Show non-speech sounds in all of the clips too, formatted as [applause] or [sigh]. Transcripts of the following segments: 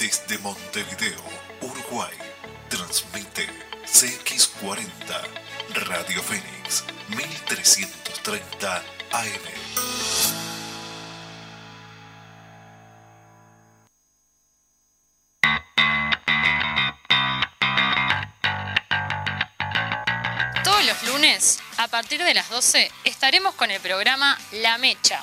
Desde Montevideo, Uruguay, transmite CX40 Radio Fénix 1330 AM. Todos los lunes, a partir de las 12, estaremos con el programa La Mecha.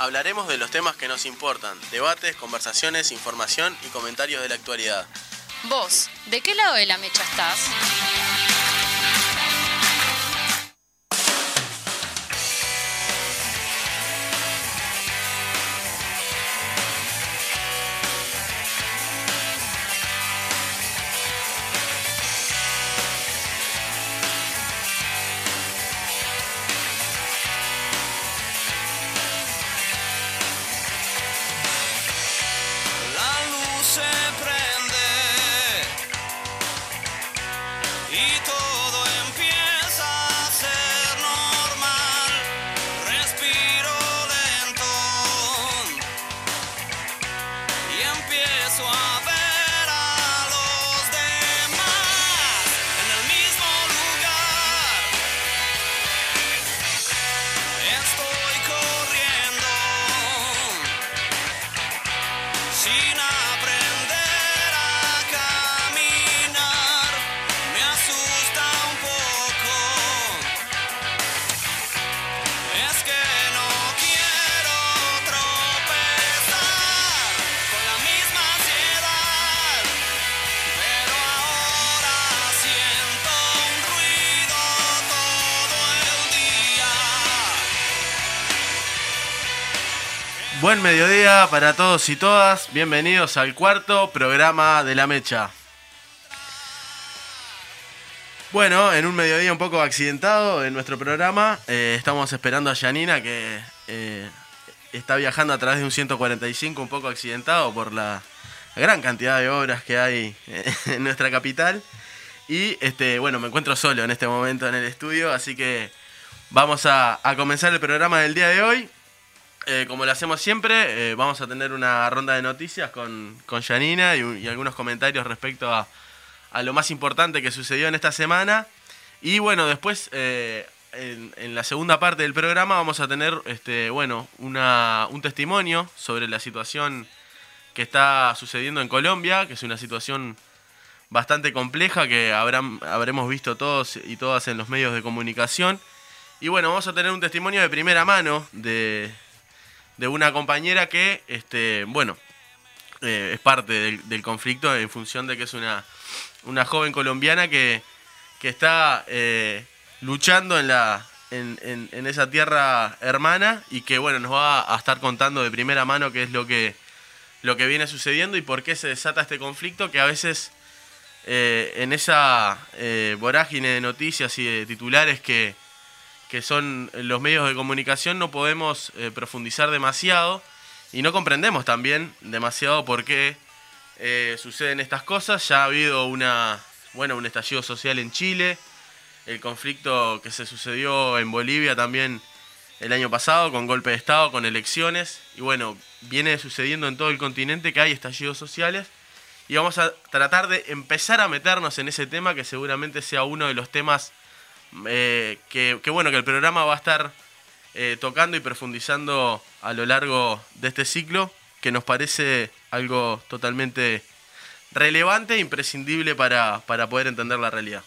Hablaremos de los temas que nos importan, debates, conversaciones, información y comentarios de la actualidad. Vos, ¿de qué lado de la mecha estás? Buen mediodía para todos y todas. Bienvenidos al cuarto programa de La Mecha. Bueno, en un mediodía un poco accidentado en nuestro programa, eh, estamos esperando a Janina que eh, está viajando a través de un 145 un poco accidentado por la gran cantidad de obras que hay eh, [laughs] en nuestra capital. Y este, bueno, me encuentro solo en este momento en el estudio, así que vamos a, a comenzar el programa del día de hoy. Eh, como lo hacemos siempre, eh, vamos a tener una ronda de noticias con, con Janina y, un- y algunos comentarios respecto a, lo más importante que sucedió en esta semana. Y bueno, después, eh, en, la segunda parte del programa, vamos a tener este, bueno, un testimonio sobre la situación que está sucediendo en Colombia, que es una situación bastante compleja que habrán, habremos visto todos y todas en los medios de comunicación. Y bueno, vamos a tener un testimonio de primera mano de, de una compañera que, este, bueno, eh, es parte del, conflicto en función de que es una, una joven colombiana que, que está eh, luchando en, la, en, en- esa tierra hermana y que, bueno, nos va a estar contando de primera mano qué es lo que, lo que viene sucediendo y por qué se desata este conflicto que a veces eh, en esa vorágine de noticias y de titulares que, que son los medios de comunicación no podemos eh, profundizar demasiado y no comprendemos también demasiado por qué eh, suceden estas cosas. Ya ha habido una, bueno, un estallido social en Chile, el conflicto que se sucedió en Bolivia también el año pasado con golpe de Estado, con elecciones y bueno, viene sucediendo en todo el continente que hay estallidos sociales y vamos a tratar de empezar a meternos en ese tema que seguramente sea uno de los temas eh, que, bueno, que el programa va a estar eh, tocando y profundizando a lo largo de este ciclo, que nos parece algo totalmente relevante e imprescindible para, para poder entender la realidad.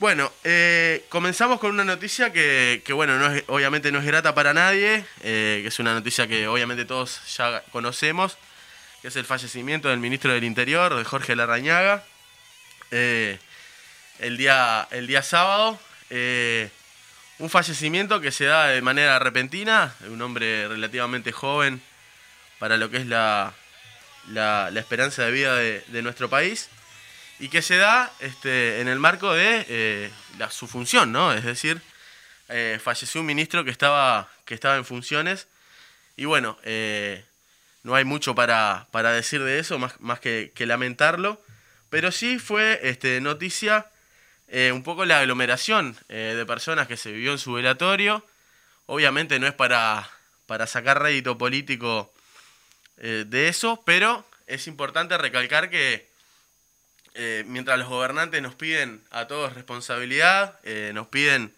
Bueno, eh, comenzamos con una noticia que, que, bueno, no es- obviamente no es grata para nadie, que es una noticia que obviamente todos ya conocemos, que es el fallecimiento del ministro del Interior, de Jorge Larrañaga. Eh, el día, el día sábado. eh, un fallecimiento que se da de manera repentina, un hombre relativamente joven para lo que es la, la, esperanza de vida de, nuestro país, y que se da este, en el marco de eh, la- su función, ¿no? Es decir, eh, falleció un ministro que estaba, que estaba en funciones, y bueno, no hay mucho para, para decir de eso, más, más que, que lamentarlo, pero sí fue este, noticia eh, un poco la aglomeración eh, de personas que se vivió en su velatorio. Obviamente no es para, para sacar rédito político eh, de eso, pero es importante recalcar que mientras los gobernantes nos piden a todos responsabilidad, nos piden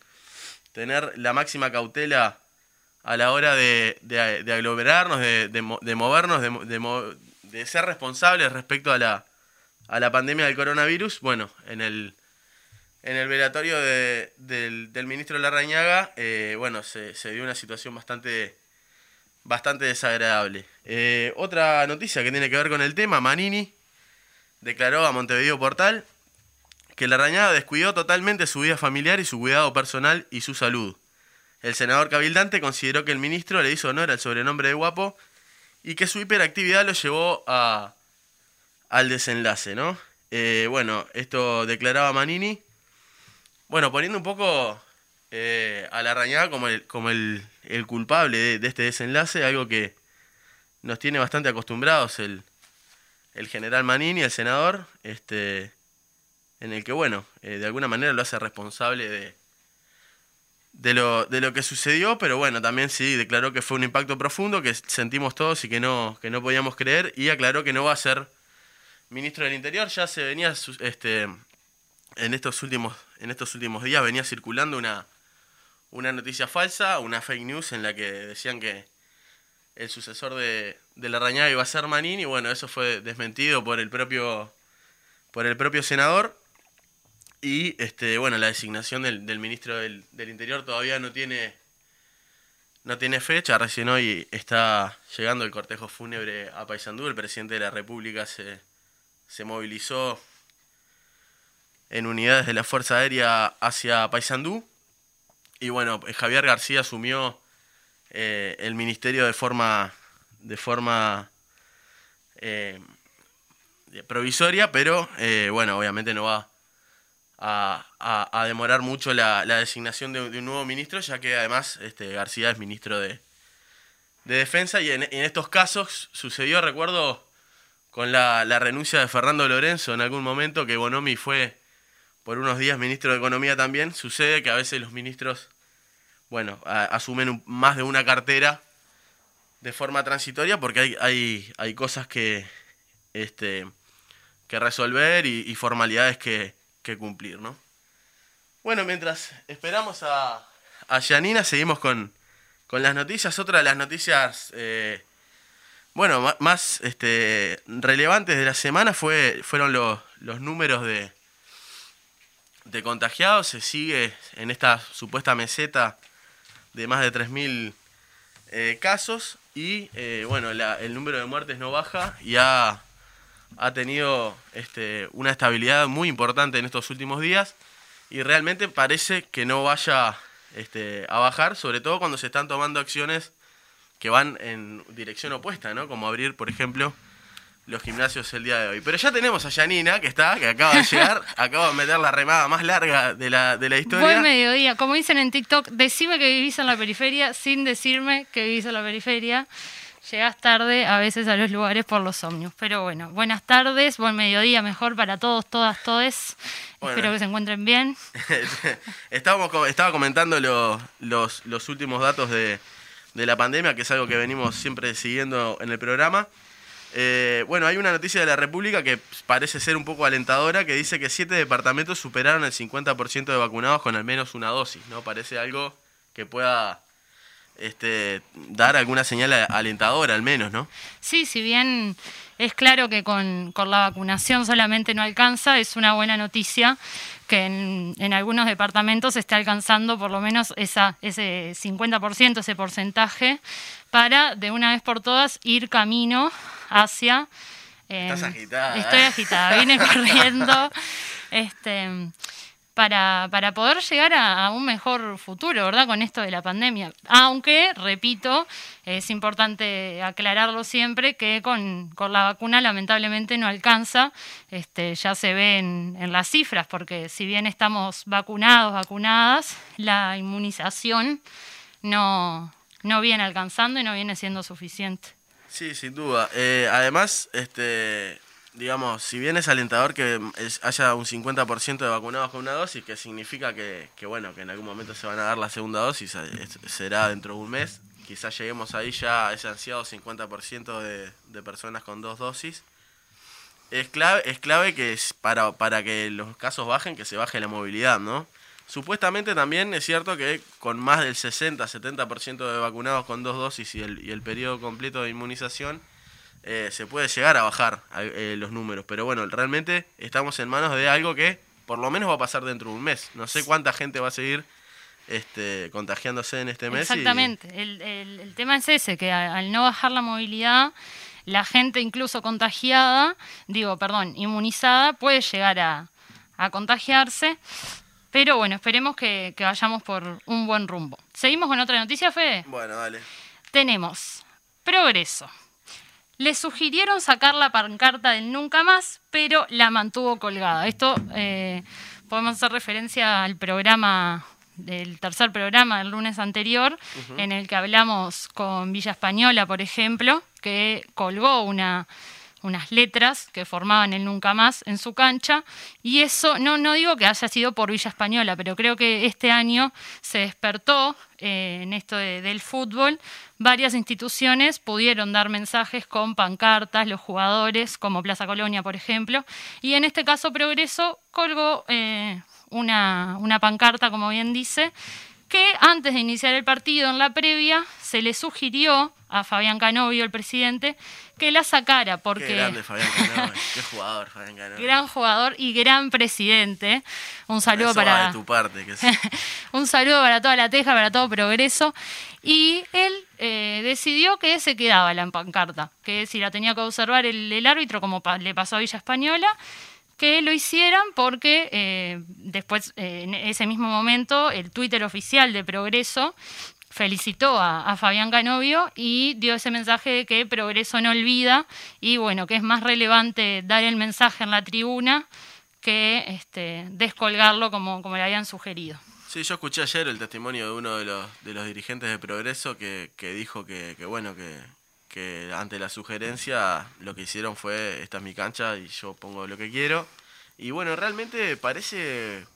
tener la máxima cautela a la hora de, de- de aglomerarnos, de, de mo- de movernos, de, mo- de mo- de ser responsables respecto a la, a la pandemia del coronavirus, bueno, en el, en el velatorio de- del, ministro Larrañaga, eh, bueno, se, se dio una situación bastante, bastante desagradable. Eh, otra noticia que tiene que ver con el tema, Manini declaró a Montevideo Portal que Larrañaga descuidó totalmente su vida familiar y su cuidado personal y su salud. El senador cabildante consideró que el ministro le hizo honor al sobrenombre de guapo y que su hiperactividad lo llevó a, al desenlace, ¿no? Eh, bueno, esto declaraba Manini. Bueno, poniendo un poco eh, a Larrañaga como el, como el, el culpable de, este desenlace, algo que nos tiene bastante acostumbrados el, el general Manini, el senador, este, en el que, bueno, eh, de alguna manera lo hace responsable de, de, lo, de lo que sucedió, pero bueno, también sí declaró que fue un impacto profundo, que sentimos todos y que no, que no podíamos creer, y aclaró que no va a ser ministro del Interior, ya se venía, este, en estos últimos, en estos últimos días venía circulando una, una noticia falsa, una fake news en la que decían que el sucesor de, de Larrañaga iba a ser Manín y bueno, eso fue desmentido por el propio por el propio senador. Y este bueno, la designación del, del ministro del, del Interior todavía no tiene no tiene fecha, recién hoy está llegando el cortejo fúnebre a Paysandú, el presidente de la República se, se movilizó en unidades de la Fuerza Aérea hacia Paysandú. Y bueno, Javier García asumió eh, el ministerio de forma de forma eh, provisoria, pero eh, bueno, obviamente no va a, demorar mucho la, designación de, un nuevo ministro, ya que además este, García es ministro de, de Defensa. Y en, estos casos sucedió, recuerdo, con la renuncia de Fernando Lorenzo en algún momento, que Bonomi fue por unos días ministro de Economía también, sucede que a veces los ministros bueno, asumen más de una cartera de forma transitoria porque hay, hay, hay cosas que, este, que resolver y, formalidades que, que cumplir, ¿no? Bueno, mientras esperamos a, a Yanina, seguimos con, con las noticias. Otra de las noticias, eh, bueno, más este, relevantes de la semana fue, fueron los, los números de, de contagiados. Se sigue en esta supuesta meseta de más de 3.000 eh, casos y eh, bueno, la- el número de muertes no baja y ha, ha tenido este, una estabilidad muy importante en estos últimos días y realmente parece que no vaya este, a bajar, sobre todo cuando se están tomando acciones que van en dirección opuesta, ¿no? Como abrir, por ejemplo, los gimnasios el día de hoy. Pero ya tenemos a Yanina, que está, que acaba de llegar, [laughs] acaba de meter la remada más larga de la, de la historia. Buen mediodía. Como dicen en TikTok, decime que vivís en la periferia sin decirme que vivís en la periferia. Llegás tarde a veces a los lugares por los ómnibus. Pero bueno, buenas tardes, buen mediodía mejor para todos, todas, todes. Bueno. Espero que se encuentren bien. [laughs] Estábamos, estaba comentando lo- los, los últimos datos de, de la pandemia, que es algo que venimos siempre siguiendo en el programa. Eh, bueno, hay una noticia de la República que parece ser un poco alentadora, que dice que siete departamentos superaron el 50% de vacunados con al menos una dosis, ¿no? Parece algo que pueda este, dar alguna señal alentadora, al menos, ¿no? Sí, si bien es claro que con, con la vacunación solamente no alcanza, es una buena noticia que en, en algunos departamentos se está alcanzando por lo menos esa, ese 50%, ese porcentaje, para de una vez por todas ir camino hacia... eh, Estás agitada, Estoy ¿eh? agitada, vine [laughs] corriendo. Este, para, para poder llegar a, un mejor futuro, ¿verdad? Con esto de la pandemia. Aunque, repito, es importante aclararlo siempre que con, con la vacuna lamentablemente no alcanza. Este, ya se ve en, en las cifras, porque si bien estamos vacunados, vacunadas, la inmunización no, no viene alcanzando y no viene siendo suficiente. Sí, sin duda. Eh, además, este, digamos, si bien es alentador que es- haya un 50% de vacunados con una dosis, que significa que, que, bueno, que en algún momento se van a dar la segunda dosis, eh, será dentro de un mes. quizás lleguemos ahí ya a ese ansiado 50% de, de personas con dos dosis. Es clave, es clave que es para, para que los casos bajen, que se baje la movilidad, ¿no? Supuestamente también es cierto que con más del 60-70% de vacunados con dos dosis y el, y el periodo completo de inmunización, eh, se puede llegar a bajar eh, los números. Pero bueno, realmente estamos en manos de algo que por lo menos va a pasar dentro de un mes. No sé cuánta gente va a seguir este, contagiándose en este mes. y- Exactamente. El, el- el tema es ese, que al no bajar la movilidad, la gente incluso contagiada, digo, perdón, inmunizada, puede llegar a, a contagiarse. Pero bueno, esperemos que, que vayamos por un buen rumbo. ¿Seguimos con otra noticia, Fede? Bueno, dale. Tenemos Progreso. Le sugirieron sacar la pancarta del nunca más, pero la mantuvo colgada. Esto eh, podemos hacer referencia al programa, del tercer programa del lunes anterior, en el que hablamos con Villa Española, por ejemplo, que colgó una, unas letras que formaban el nunca más en su cancha. Y eso, no, no digo que haya sido por Villa Española, pero creo que este año se despertó eh, en esto de- del fútbol. Varias instituciones pudieron dar mensajes con pancartas, los jugadores, como Plaza Colonia, por ejemplo. Y en este caso, Progreso colgó eh, una, una pancarta, como bien dice, que antes de iniciar el partido, en la previa, se le sugirió a Fabián Canovio, el presidente, que la sacara, porque... Qué grande Fabián Canoe, [laughs] qué jugador Fabián Canoe. Gran jugador y gran presidente. Un saludo Eso va para de tu parte, que es- [laughs] un saludo para toda la teja, para todo progreso. Y él eh, decidió que se quedaba la pancarta, que si la tenía que observar el, el árbitro, como pa- le pasó a Villa Española, que lo hicieran porque eh, después, eh, en ese mismo momento, el Twitter oficial de Progreso felicitó a, Fabián Canovio y dio ese mensaje de que Progreso no olvida y bueno, que es más relevante dar el mensaje en la tribuna que este, descolgarlo como, como le habían sugerido. Sí, yo escuché ayer el testimonio de uno de los, de los dirigentes de Progreso que, que dijo que bueno, que, ante la sugerencia lo que hicieron fue, esta es mi cancha y yo pongo lo que quiero. Y bueno, realmente parece,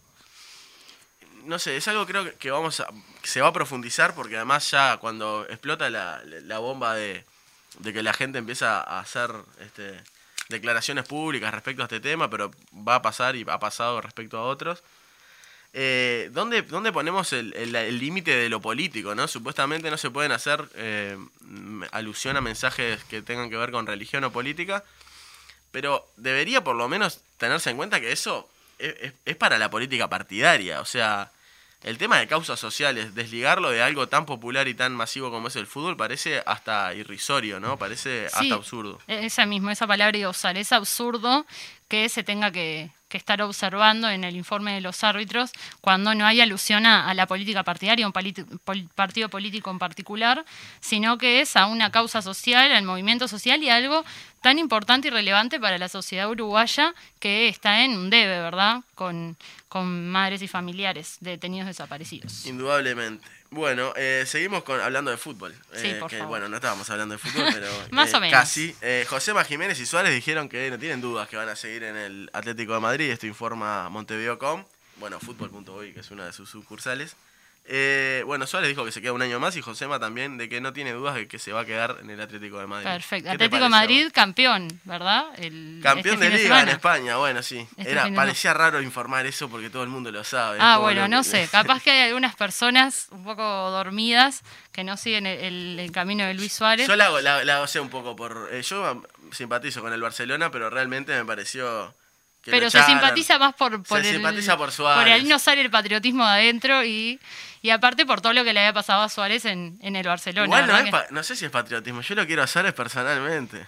no sé, es algo creo que- vamos a, se va a profundizar porque además ya cuando explota la, la bomba de, de que la gente empieza a hacer este, declaraciones públicas respecto a este tema, pero va a pasar y ha pasado respecto a otros. Eh, ¿dónde, dónde ponemos el límite de lo político? ¿no? Supuestamente no se pueden hacer eh, alusión a mensajes que tengan que ver con religión o política, pero debería por lo menos tenerse en cuenta que eso es, es- es para la política partidaria. O sea, el tema de causas sociales, desligarlo de algo tan popular y tan masivo como es el fútbol, parece hasta irrisorio, ¿no? Parece Sí, hasta absurdo. Esa misma, esa palabra iba a usar. Es absurdo que se tenga que, que estar observando en el informe de los árbitros cuando no hay alusión a, la política partidaria, un partido político en particular, sino que es a una causa social, al movimiento social y algo tan importante y relevante para la sociedad uruguaya que está en un debe, ¿verdad? Con, con madres y familiares de detenidos desaparecidos. Indudablemente. Bueno, eh, seguimos con, hablando de fútbol. Sí, Eh, por que, favor. Bueno, no estábamos hablando de fútbol, pero [laughs] Más eh, o menos. casi. Eh, Josema Jiménez y Suárez dijeron que no tienen dudas que van a seguir en el Atlético de Madrid. Esto informa Montevideo.com. Bueno, fútbol.uy, que es una de sus sucursales. Eh, bueno, Suárez dijo que se queda un año más y Josema también de que no tiene dudas de que se va a quedar en el Atlético de Madrid. Perfecto. ¿Qué te Atlético de? Madrid, campeón, ¿verdad? El, Campeón este de liga en. España, bueno, sí. Este Era, parecía raro informar eso porque todo el mundo lo sabe. Ah, bueno, no sé. Capaz que hay algunas personas un poco dormidas que no siguen el, el- el camino de Luis Suárez. Yo la, hago- la, la un poco por. eh, yo simpatizo con el Barcelona, pero realmente me pareció. Pero se simpatiza más por, por Se el. simpatiza por Suárez. Por ahí no sale el patriotismo de adentro y, y aparte por todo lo que le había pasado a Suárez en, en el Barcelona. Igual no, ¿verdad es que- no sé si es patriotismo, yo lo quiero hacer es personalmente.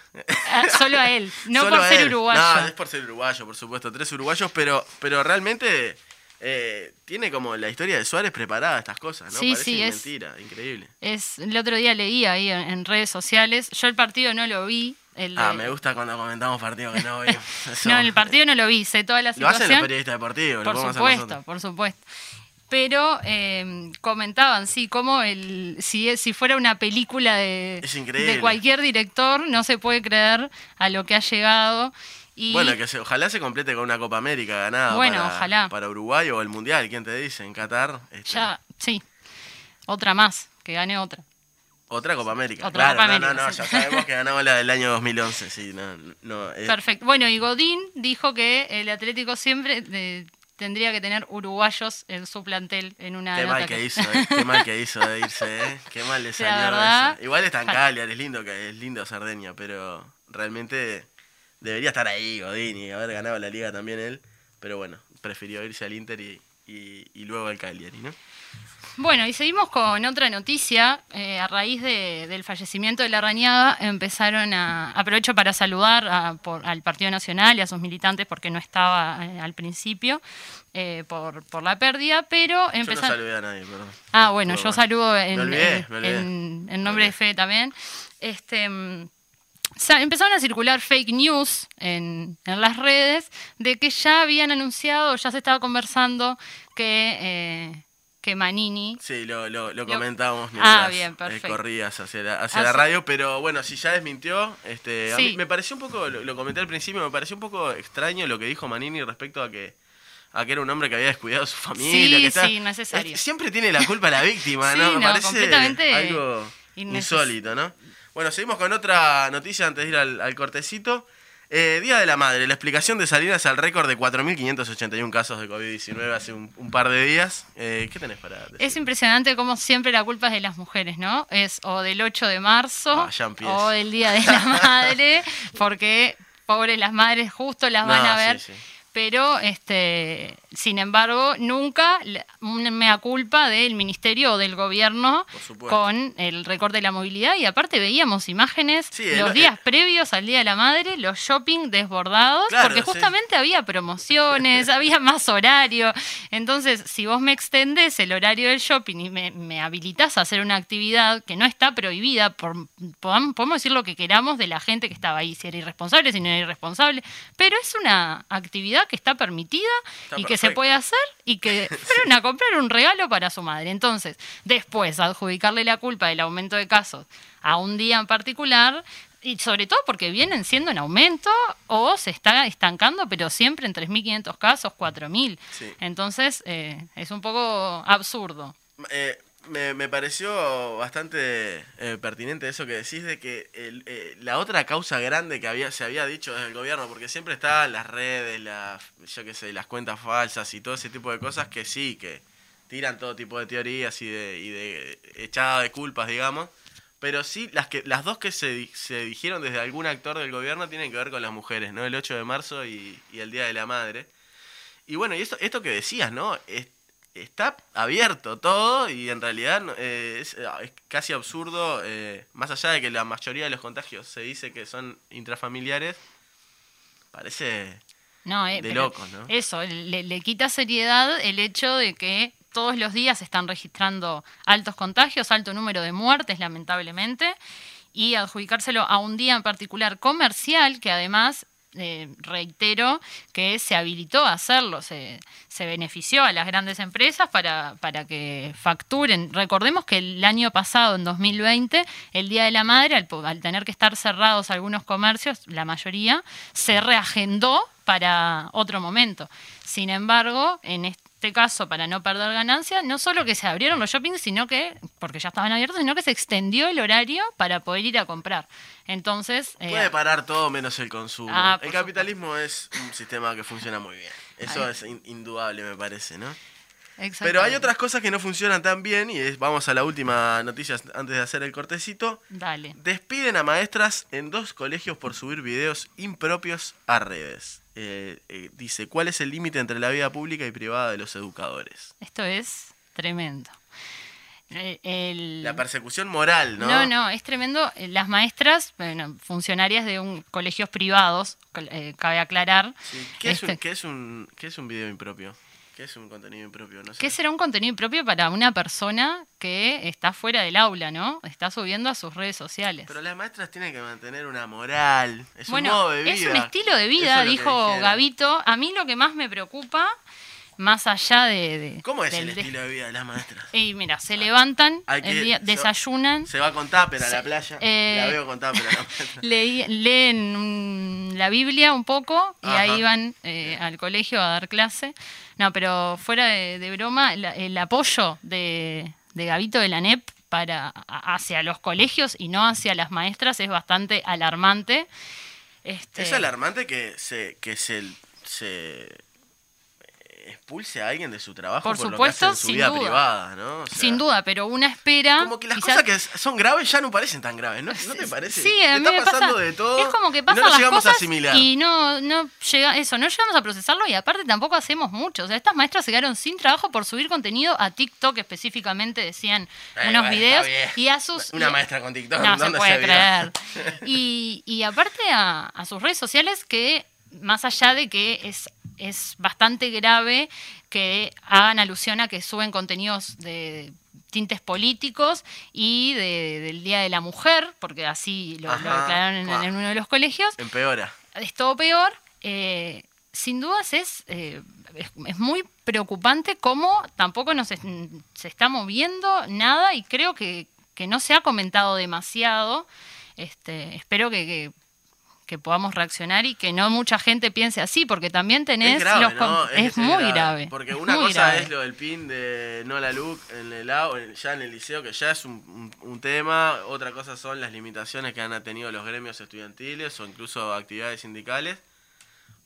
Ah, solo a él, [laughs] no Solo por a ser él. uruguayo. No, es por ser uruguayo, por supuesto, tres uruguayos, pero, pero realmente eh, tiene como la historia de Suárez preparada estas cosas, ¿no? Sí, Parece sí, es- mentira, increíble. Es, el otro día leí ahí en, en redes sociales. Yo el partido no lo vi. El Ah, de- me gusta cuando comentamos partidos que no vi. Eso- [laughs] No, el partido no lo vi, sé toda la Lo hacen los situación. periodistas deportivos, lo Por podemos hacer supuesto, por supuesto. Pero eh, comentaban, sí, como el, si, si fuera una película de, de cualquier director, no se puede creer a lo que ha llegado. Y Bueno, que se- ojalá se complete con una Copa América ganada Bueno, para, ojalá. para Uruguay o el Mundial, ¿quién te dice? En Qatar. este, ya, sí, otra más, que gane otra. Otra Copa América. Otra claro, Copa no, América, no, no, sí. ya sabemos que ganamos la del año 2011, sí, no, no. eh, Perfecto. Bueno, y Godín dijo que el Atlético siempre eh, tendría que tener uruguayos en su plantel en una Qué mal que hizo, [laughs] eh, qué mal que hizo de irse, eh. Qué mal le salió verdad, eso. Igual está en Cagliari, es lindo, que es lindo Sardeña, pero realmente debería estar ahí Godín y haber ganado la liga también él. Pero bueno, prefirió irse al Inter y, y, y luego al Cagliari, ¿no? Bueno, y seguimos con otra noticia. Eh, a raíz de- del fallecimiento de la Rañaga, empezaron a. Aprovecho para saludar a- por- al Partido Nacional y a sus militantes porque no estaba eh, al principio eh, por, por la pérdida, pero Yo no empezaron. saludé a nadie, perdón. Ah, bueno, Todo yo mal. saludo en, Me olvidé, en- me olvidé. en- en Me nombre de. Fe también. Este, mm, empezaron a circular fake news en, en las redes de que ya habían anunciado, ya se estaba conversando que, eh, que Manini Sí, lo, lo, comentábamos Ah, mientras bien, eh, corrías hacia, la, hacia Ah, la radio, pero bueno, si ya desmintió, este, a mí me pareció un poco, lo, lo comenté al principio, me pareció un poco extraño lo que dijo Manini respecto a que, a que era un hombre que había descuidado a su familia. Sí, que está- sí, necesario. es- siempre tiene la culpa la víctima, Sí, ¿no? Me parece completamente algo insólito, ¿no? Bueno, seguimos con otra noticia antes de ir al, al cortecito. Eh, Día de la Madre, la explicación de Salinas al récord de 4.581 casos de COVID-19 hace un, un par de días. Eh, ¿Qué tenés para decir? Es impresionante como siempre la culpa es de las mujeres, ¿no? Es o del 8 de marzo Ah, o del Día de la [laughs] Madre, porque pobres las madres justo las van a ver. sí, sí. Pero, este, sin embargo, nunca una mea culpa del ministerio o del gobierno con el recorte de la movilidad. Y aparte veíamos imágenes Sí, el- los días el- previos al Día de la Madre, los shopping desbordados, Claro, porque sí. justamente había promociones, [laughs] había más horario. Entonces, si vos me extendés el horario del shopping y me, me habilitás a hacer una actividad que no está prohibida, por, podemos decir lo que queramos de la gente que estaba ahí, si era irresponsable, si no era irresponsable, pero es una actividad que está permitida Está y que se puede hacer y que [laughs] fueron a comprar un regalo para su madre. Entonces, después, adjudicarle la culpa del aumento de casos a un día en particular, y sobre todo porque vienen siendo en aumento o se está estancando, pero siempre en 3.500 casos, 4.000. Sí. Entonces, eh, es un poco absurdo. Eh, me, me pareció bastante eh, pertinente eso que decís de que el- eh, la otra causa grande que había se había dicho desde el gobierno, porque siempre estaban las redes, las, yo qué sé, las cuentas falsas y todo ese tipo de cosas que sí, que tiran todo tipo de teorías y de, y de echada de culpas, digamos. Pero sí, las que las dos que se, se dijeron desde algún actor del gobierno tienen que ver con las mujeres, ¿no? El 8 de marzo y, y el Día de la Madre. Y bueno, y esto, esto que decías, ¿no? Es- está abierto todo y en realidad eh, es, eh, es casi absurdo, eh, más allá de que la mayoría de los contagios se dice que son intrafamiliares, parece... No, eh, De locos, ¿no? Eso, le, le quita seriedad el hecho de que todos los días se están registrando altos contagios, alto número de muertes, lamentablemente, y adjudicárselo a un día en particular comercial, que además, eh, reitero, que se habilitó a hacerlo, se, se benefició a las grandes empresas para, para que facturen. Recordemos que el año pasado, en 2020, el Día de la Madre, al, al tener que estar cerrados algunos comercios, la mayoría, se reagendó para otro momento. Sin embargo, en este caso, para no perder ganancia, no solo que se abrieron los shoppings, sino que, porque ya estaban abiertos, sino que se extendió el horario para poder ir a comprar. Entonces, eh, Puede parar todo menos el consumo. Ah, el capitalismo es un sistema que funciona muy bien. Eso es in- indudable, me parece, ¿no? Pero hay otras cosas que no funcionan tan bien y es- vamos a la última noticia antes de hacer el cortecito. Dale. Despiden a maestras en dos colegios por subir videos impropios a redes. Eh, eh, dice, ¿cuál es el límite entre la vida pública y privada de los educadores? Esto es tremendo. Eh, el- La persecución moral, ¿no? No, no, es tremendo. Las maestras, bueno, funcionarias de un colegios privados, eh, cabe aclarar. Sí, ¿Qué, es un, Este- qué, es un, ¿Qué es un video impropio? ¿Qué es un contenido impropio? No sé. ¿Qué será un contenido propio para una persona que está fuera del aula, ¿no? Está subiendo a sus redes sociales. Pero las maestras tienen que mantener una moral. Es un modo de vida. es un estilo de vida, dijo. Gavito. A mí lo que más me preocupa, más allá de... de- ¿Cómo es del el estilo de vida de las maestras? Y mira, se levantan, que- el día, desayunan, Se va con tupper a la playa. eh, la veo con tupper a la [laughs] leí- leen mm, la Biblia un poco y Ajá. ahí van eh, al colegio a dar clase. No, pero fuera de, de broma, la- el apoyo de, de Gavito de la NEP para hacia los colegios y no hacia las maestras es bastante alarmante. Este, Es alarmante que se, que se, se expulse a alguien de su trabajo Por por, supuesto, lo que hace en su sin vida duda. privada, ¿no? O sea, sin duda, pero una espera. Como que las quizás- cosas que son graves ya no parecen tan graves, ¿no, ¿No te parece? Sí, a mí Está me pasando pasa- de todo. Es como que pasan no lo las llegamos cosas a asimilar. y no, no llega eso, no llegamos a procesarlo y aparte tampoco hacemos mucho. O sea, estas maestras se quedaron sin trabajo por subir contenido a TikTok específicamente, decían Eh, unos videos y a sus Una maestra con TikTok, No se ¿dónde puede se vio? creer. Y, y aparte a, a sus redes sociales que más allá de que es es bastante grave que hagan alusión a que suben contenidos de tintes políticos y de- del Día de la Mujer, porque así lo, declararon en, uno de los colegios, Empeora. es todo peor. eh, sin dudas es, eh, es, es muy preocupante cómo tampoco nos es- se está moviendo nada y creo que, que no se ha comentado demasiado. Este, espero que, que- que podamos reaccionar y que no mucha gente piense así, porque también tenés Es grave, los ¿no? es, muy grave. Porque es una cosa grave. es lo del pin de Nola Luke en el ya en el liceo, que ya es un, un- un tema. Otra cosa son las limitaciones que han tenido los gremios estudiantiles o incluso actividades sindicales.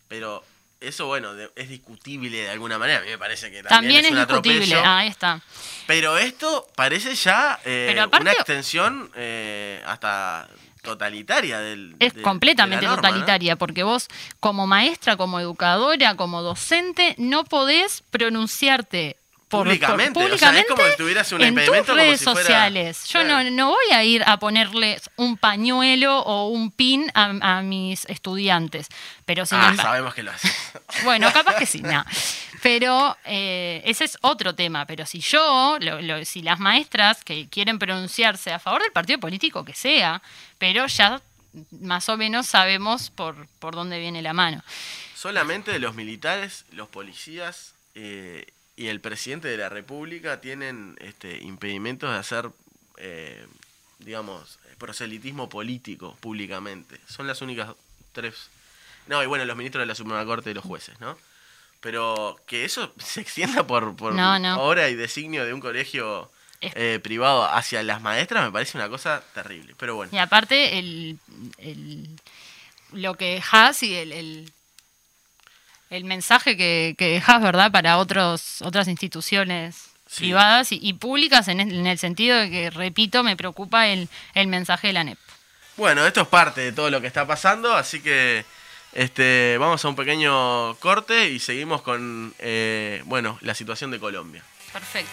Pero eso, bueno, de- es discutible de alguna manera. A mí me parece que también, También es un discutible, atropello. ah, ahí está. Pero esto parece ya eh, Pero aparte- una extensión eh, hasta totalitaria del. Es de- completamente totalitaria, porque vos como maestra, como educadora, como docente, no podés pronunciarte por, Públicamente, por- o sea, es como si tuvieras un en tus como redes fuera- sociales. Yo no, Claro. no voy a ir a ponerles un pañuelo o un pin a, a mis estudiantes, pero sin Ah, embargo- sabemos que lo hace. [laughs] bueno, capaz que sí, no. Pero eh, ese es otro tema. Pero si yo, lo- lo- si las maestras que quieren pronunciarse a favor del partido político que sea, pero ya más o menos sabemos por, por dónde viene la mano. Solamente los militares, los policías eh, y el presidente de la República tienen este, impedimentos de hacer, eh, digamos, proselitismo político públicamente. Son las únicas tres. No, y bueno, los ministros de la Suprema Corte y los jueces, ¿no? Pero que eso [laughs] se extienda por, por No, no. obra y designio de un colegio eh, privado hacia las maestras me parece una cosa terrible. Pero bueno. Y aparte, el, el- lo que dejas y el, el, el mensaje que, que dejas, ¿verdad?, para otros, otras instituciones Sí. privadas y, y públicas, en el, en el sentido de que, repito, me preocupa el, el mensaje de la NEP. Bueno, esto es parte de todo lo que está pasando, así que este, vamos a un pequeño corte y seguimos con eh, bueno, la situación de Colombia. Perfecto.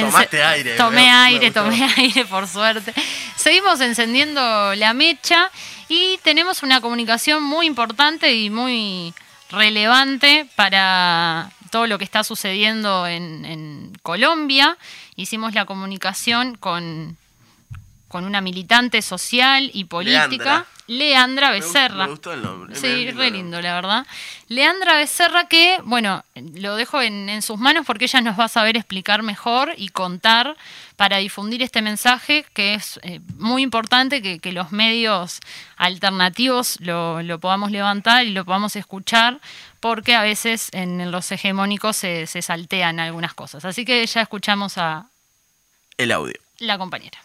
Tomaste aire, Tomé me- aire, tomé aire, por suerte. Seguimos encendiendo la mecha y tenemos una comunicación muy importante y muy relevante para todo lo que está sucediendo en, en Colombia. Hicimos la comunicación con, con una militante social y política, Leandra, gust- Becerra. Me gustó el nombre. Sí, re lindo, la verdad. Leandra Becerra, que, bueno, lo dejo en, en sus manos porque ella nos va a saber explicar mejor y contar para difundir este mensaje que es eh, muy importante que, que los medios alternativos lo, lo podamos levantar y lo podamos escuchar porque a veces en los hegemónicos se, se saltean algunas cosas. Así que ya escuchamos a El audio. la compañera.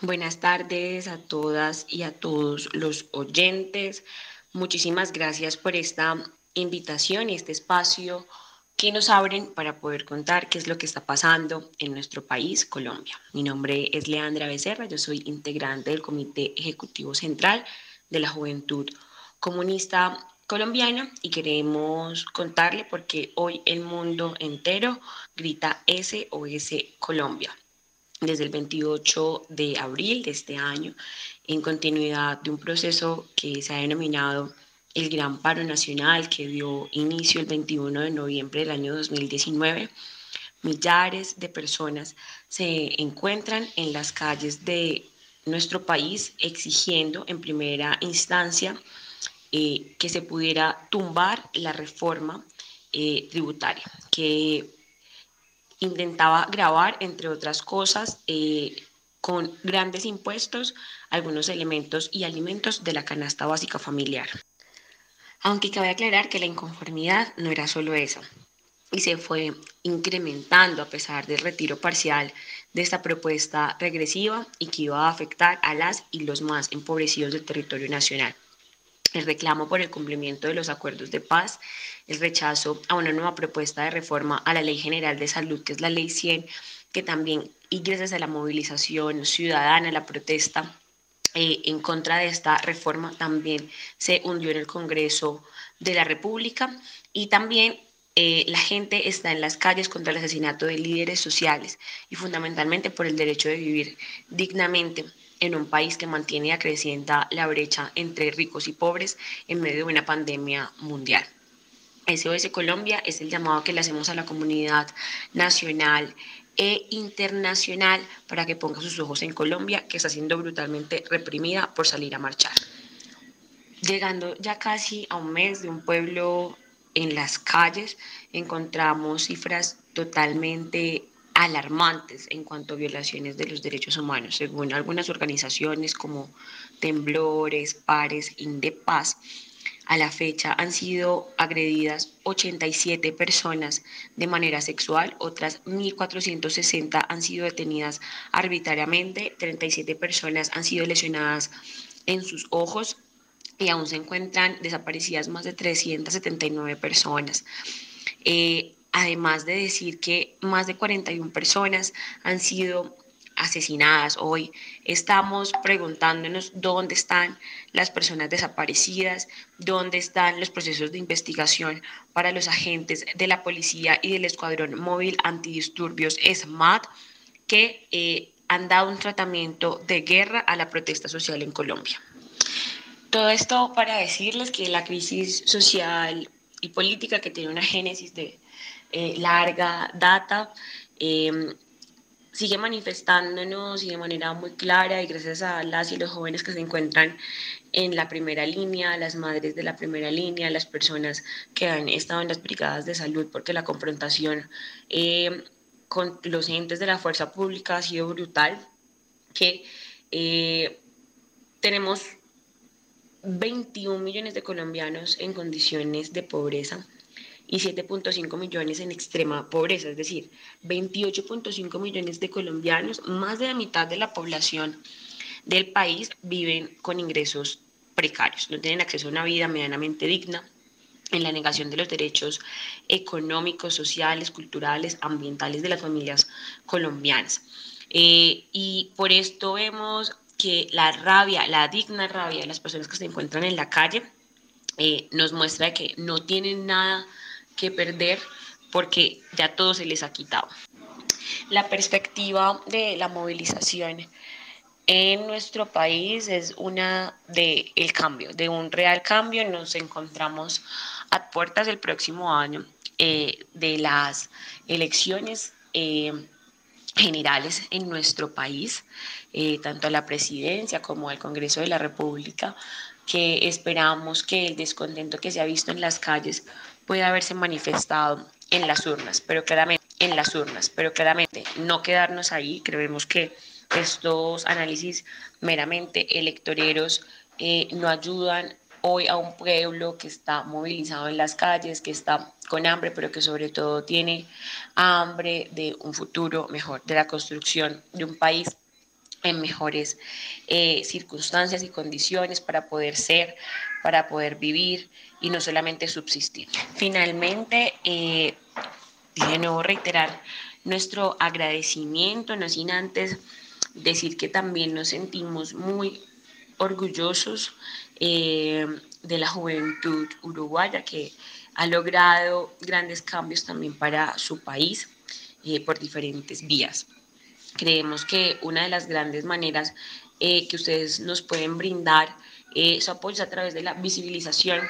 Buenas tardes a todas y a todos los oyentes. Muchísimas gracias por esta invitación y este espacio que nos abren para poder contar qué es lo que está pasando en nuestro país, Colombia. Mi nombre es Leandra Becerra, yo soy integrante del Comité Ejecutivo Central de la Juventud Comunista Colombiana y queremos contarle porque hoy el mundo entero grita SOS Colombia. Desde el 28 de abril de este año, en continuidad de un proceso que se ha denominado el Gran Paro Nacional que dio inicio el 21 de noviembre del año 2019, millares de personas se encuentran en las calles de nuestro país exigiendo en primera instancia eh, que se pudiera tumbar la reforma eh, tributaria, que intentaba grabar, entre otras cosas, eh, con grandes impuestos algunos elementos y alimentos de la canasta básica familiar. Aunque cabe aclarar que la inconformidad no era solo eso, y se fue incrementando a pesar del retiro parcial de esta propuesta regresiva y que iba a afectar a las y los más empobrecidos del territorio nacional. El reclamo por el cumplimiento de los acuerdos de paz, el rechazo a una nueva propuesta de reforma a la Ley General de Salud, que es la Ley 100, que también, y gracias a la movilización ciudadana, la protesta, eh, en contra de esta reforma también se hundió en el Congreso de la República y también eh, la gente está en las calles contra el asesinato de líderes sociales y fundamentalmente por el derecho de vivir dignamente en un país que mantiene y acrecienta la brecha entre ricos y pobres en medio de una pandemia mundial. SOS Colombia es el llamado que le hacemos a la comunidad nacional e internacional para que ponga sus ojos en Colombia, que está siendo brutalmente reprimida por salir a marchar. Llegando ya casi a un mes de un pueblo en las calles, encontramos cifras totalmente alarmantes en cuanto a violaciones de los derechos humanos, según algunas organizaciones como Temblores, Pares, Indepaz a la fecha han sido agredidas 87 personas de manera sexual, otras 1.460 han sido detenidas arbitrariamente, 37 personas han sido lesionadas en sus ojos y aún se encuentran desaparecidas más de 379 personas. Eh, además de decir que más de 41 personas han sido asesinadas hoy. Estamos preguntándonos dónde están las personas desaparecidas, dónde están los procesos de investigación para los agentes de la policía y del Escuadrón Móvil Antidisturbios SMAT que eh, han dado un tratamiento de guerra a la protesta social en Colombia. Todo esto para decirles que la crisis social y política que tiene una génesis de eh, larga data, eh, sigue manifestándonos y de manera muy clara y gracias a las y los jóvenes que se encuentran en la primera línea, las madres de la primera línea, las personas que han estado en las brigadas de salud, porque la confrontación eh, con los entes de la fuerza pública ha sido brutal, que eh, tenemos 21 millones de colombianos en condiciones de pobreza y 7.5 millones en extrema pobreza, es decir, 28.5 millones de colombianos, más de la mitad de la población del país viven con ingresos precarios, no tienen acceso a una vida medianamente digna, en la negación de los derechos económicos, sociales, culturales, ambientales de las familias colombianas. Eh, y por esto vemos que la rabia, la digna rabia de las personas que se encuentran en la calle, eh, nos muestra que no tienen nada que perder porque ya todo se les ha quitado. La perspectiva de la movilización en nuestro país es una de el cambio, de un real cambio. Nos encontramos a puertas del próximo año eh, de las elecciones eh, generales en nuestro país, eh, tanto a la presidencia como al Congreso de la República, que esperamos que el descontento que se ha visto en las calles puede haberse manifestado en las urnas, pero claramente en las urnas, pero claramente no quedarnos ahí. Creemos que estos análisis meramente electoreros eh, no ayudan hoy a un pueblo que está movilizado en las calles, que está con hambre, pero que sobre todo tiene hambre de un futuro mejor, de la construcción de un país en mejores eh, circunstancias y condiciones para poder ser, para poder vivir y no solamente subsistir. Finalmente, eh, de nuevo reiterar nuestro agradecimiento, no sin antes decir que también nos sentimos muy orgullosos eh, de la juventud uruguaya que ha logrado grandes cambios también para su país eh, por diferentes vías. Creemos que una de las grandes maneras eh, que ustedes nos pueden brindar su apoyo es a través de la visibilización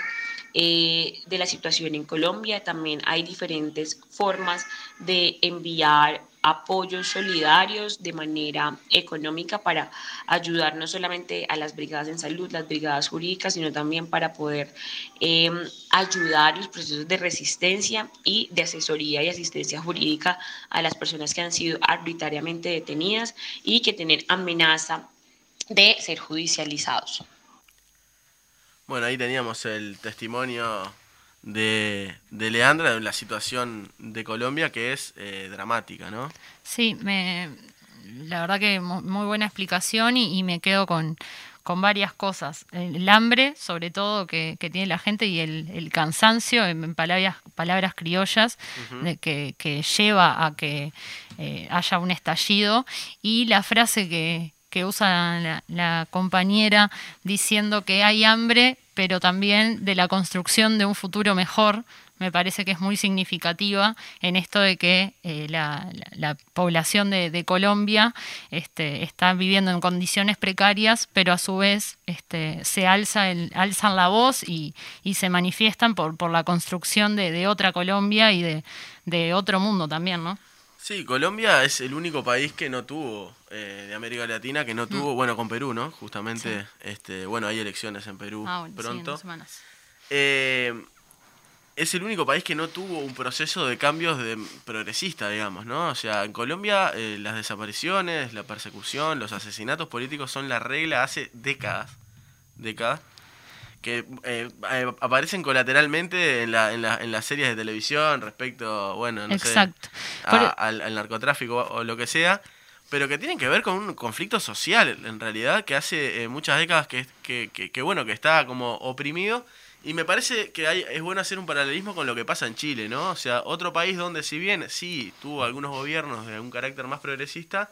eh, de la situación en Colombia. También hay diferentes formas de enviar apoyos solidarios de manera económica para ayudar no solamente a las brigadas en salud, las brigadas jurídicas, sino también para poder eh, ayudar los procesos de resistencia y de asesoría y asistencia jurídica a las personas que han sido arbitrariamente detenidas y que tienen amenaza de ser judicializados. Bueno, ahí teníamos el testimonio de, de Leandra de la situación de Colombia que es eh, dramática, ¿no? Sí, me, la verdad que muy buena explicación y, me quedo con, con, varias cosas. El hambre, sobre todo, que, tiene la gente y el, cansancio, en palabras, palabras criollas, de que, que, lleva a que eh, haya un estallido. Y la frase que, que usa la, compañera diciendo que hay hambre, pero también de la construcción de un futuro mejor, me parece que es muy significativa en esto de que eh, la, población de, Colombia este, está viviendo en condiciones precarias, pero a su vez este, se alza el, alzan la voz y, se manifiestan por, por la construcción de, de otra Colombia y de, de otro mundo también, ¿no? Sí, Colombia es el único país que no tuvo, eh, de América Latina, que no mm. tuvo, bueno, con Perú, ¿no? Justamente, este, bueno, hay elecciones en Perú ah, pronto. Eh, es el único país que no tuvo un proceso de cambios de progresista, digamos, ¿no? O sea, en Colombia eh, las desapariciones, la persecución, los asesinatos políticos son la regla hace décadas, décadas que eh, eh, aparecen colateralmente en, la, en, la, en, las series de televisión respecto, bueno, no sé, al, narcotráfico o lo que sea, pero que tienen que ver con un conflicto social, en realidad, que hace eh, muchas décadas que, que, que, bueno, que está como oprimido. Y me parece que hay, es bueno hacer un paralelismo con lo que pasa en Chile, ¿no? O sea, otro país donde si bien sí tuvo algunos gobiernos de un carácter más progresista,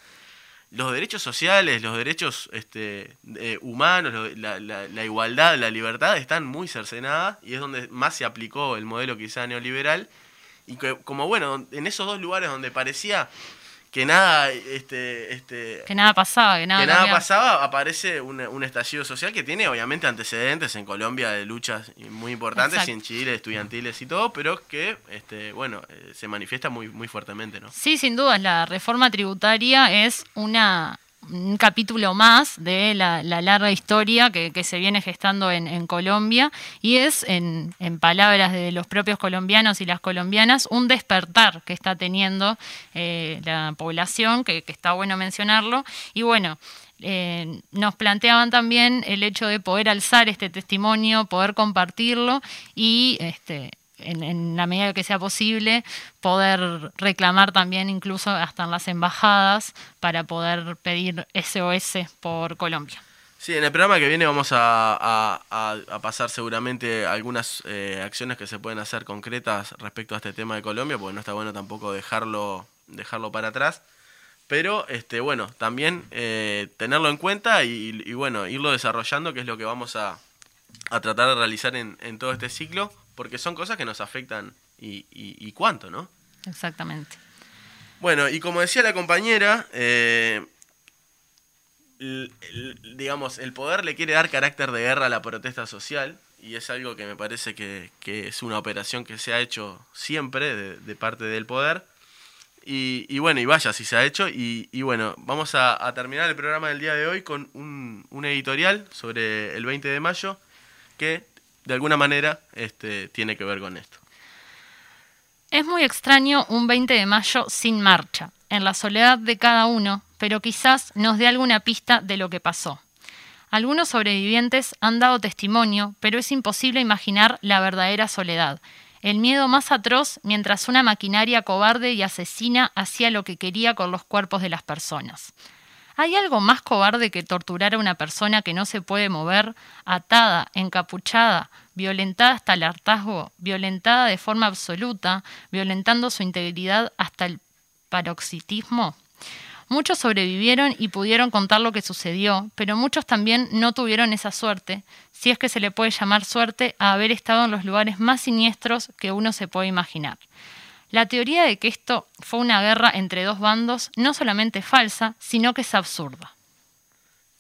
los derechos sociales, los derechos este, humanos, la, la, igualdad, la libertad están muy cercenadas y es donde más se aplicó el modelo quizá neoliberal. Y que, como bueno, en esos dos lugares donde parecía que nada este este que nada pasaba que nada, pasaba aparece un, un, estallido social que tiene obviamente antecedentes en Colombia de luchas muy importantes y en Chile estudiantiles y todo pero que este bueno eh, se manifiesta muy muy fuertemente no sí sin duda la reforma tributaria es una un capítulo más de la, larga historia que, se viene gestando en, Colombia y es, en, palabras de los propios colombianos y las colombianas, un despertar que está teniendo eh, la población, que, está bueno mencionarlo. Y bueno, eh, nos planteaban también el hecho de poder alzar este testimonio, poder compartirlo y este, en, la medida que sea posible, poder reclamar también incluso hasta en las embajadas para poder pedir SOS por Colombia. Sí, en el programa que viene vamos a, pasar seguramente algunas eh, acciones que se pueden hacer concretas respecto a este tema de Colombia, porque no está bueno tampoco dejarlo, dejarlo para atrás. Pero este, bueno, también eh, tenerlo en cuenta y, bueno, irlo desarrollando, que es lo que vamos a, tratar de realizar en todo este ciclo, porque son cosas que nos afectan y, cuánto, ¿no? Exactamente. Bueno, y como decía la compañera, eh, digamos, el poder le quiere dar carácter de guerra a la protesta social y es algo que me parece que, es una operación que se ha hecho siempre de, parte del poder. Y, bueno, y vaya si se ha hecho. Y, bueno, vamos a, terminar el programa del día de hoy con un, un editorial sobre el 20 de mayo que de alguna manera este, tiene que ver con esto. Es muy extraño un 20 de mayo sin marcha, en la soledad de cada uno, pero quizás nos dé alguna pista de lo que pasó. Algunos sobrevivientes han dado testimonio, pero es imposible imaginar la verdadera soledad, el miedo más atroz mientras una maquinaria cobarde y asesina hacía lo que quería con los cuerpos de las personas. ¿Hay algo más cobarde que torturar a una persona que no se puede mover, atada, encapuchada, violentada hasta el hartazgo, violentada de forma absoluta, violentando su integridad hasta el paroxitismo? Muchos sobrevivieron y pudieron contar lo que sucedió, pero muchos también no tuvieron esa suerte, si es que se le puede llamar suerte a haber estado en los lugares más siniestros que uno se puede imaginar. La teoría de que esto fue una guerra entre dos bandos no solamente es falsa, sino que es absurda.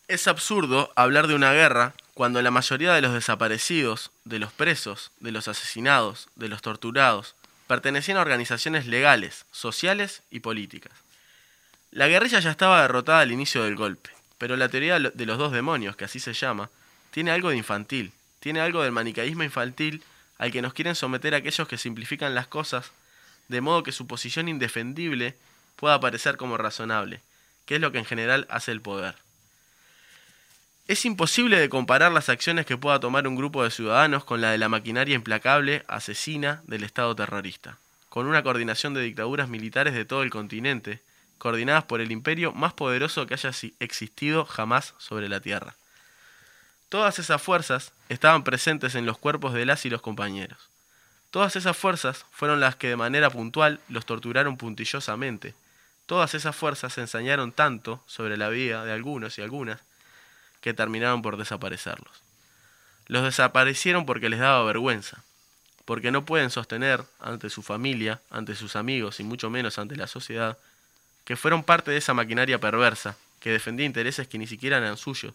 Es absurdo hablar de una guerra cuando la mayoría de los desaparecidos, de los presos, de los asesinados, de los torturados, pertenecían a organizaciones legales, sociales y políticas. La guerrilla ya estaba derrotada al inicio del golpe, pero la teoría de los dos demonios, que así se llama, tiene algo de infantil, tiene algo del manicaísmo infantil al que nos quieren someter aquellos que simplifican las cosas de modo que su posición indefendible pueda parecer como razonable, que es lo que en general hace el poder. Es imposible de comparar las acciones que pueda tomar un grupo de ciudadanos con la de la maquinaria implacable, asesina del Estado terrorista, con una coordinación de dictaduras militares de todo el continente, coordinadas por el imperio más poderoso que haya existido jamás sobre la Tierra. Todas esas fuerzas estaban presentes en los cuerpos de las y los compañeros. Todas esas fuerzas fueron las que de manera puntual los torturaron puntillosamente. Todas esas fuerzas ensañaron tanto sobre la vida de algunos y algunas que terminaron por desaparecerlos. Los desaparecieron porque les daba vergüenza, porque no pueden sostener ante su familia, ante sus amigos y mucho menos ante la sociedad, que fueron parte de esa maquinaria perversa, que defendía intereses que ni siquiera eran suyos,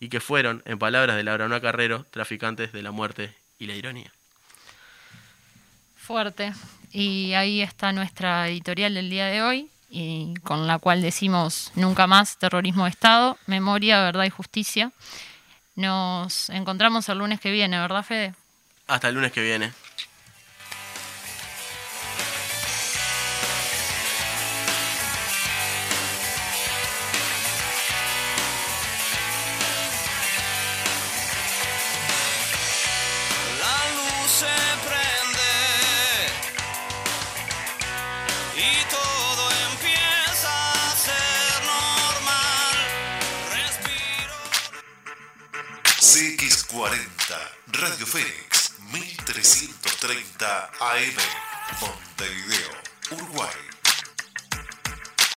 y que fueron, en palabras de Laura Carrero, traficantes de la muerte y la ironía. Fuerte. Y ahí está nuestra editorial del día de hoy, y con la cual decimos nunca más terrorismo de Estado, memoria, verdad y justicia. Nos encontramos el lunes que viene, ¿verdad, Fede? Hasta el lunes que viene. CX40, Radio Fénix, 1330 AM, Montevideo, Uruguay.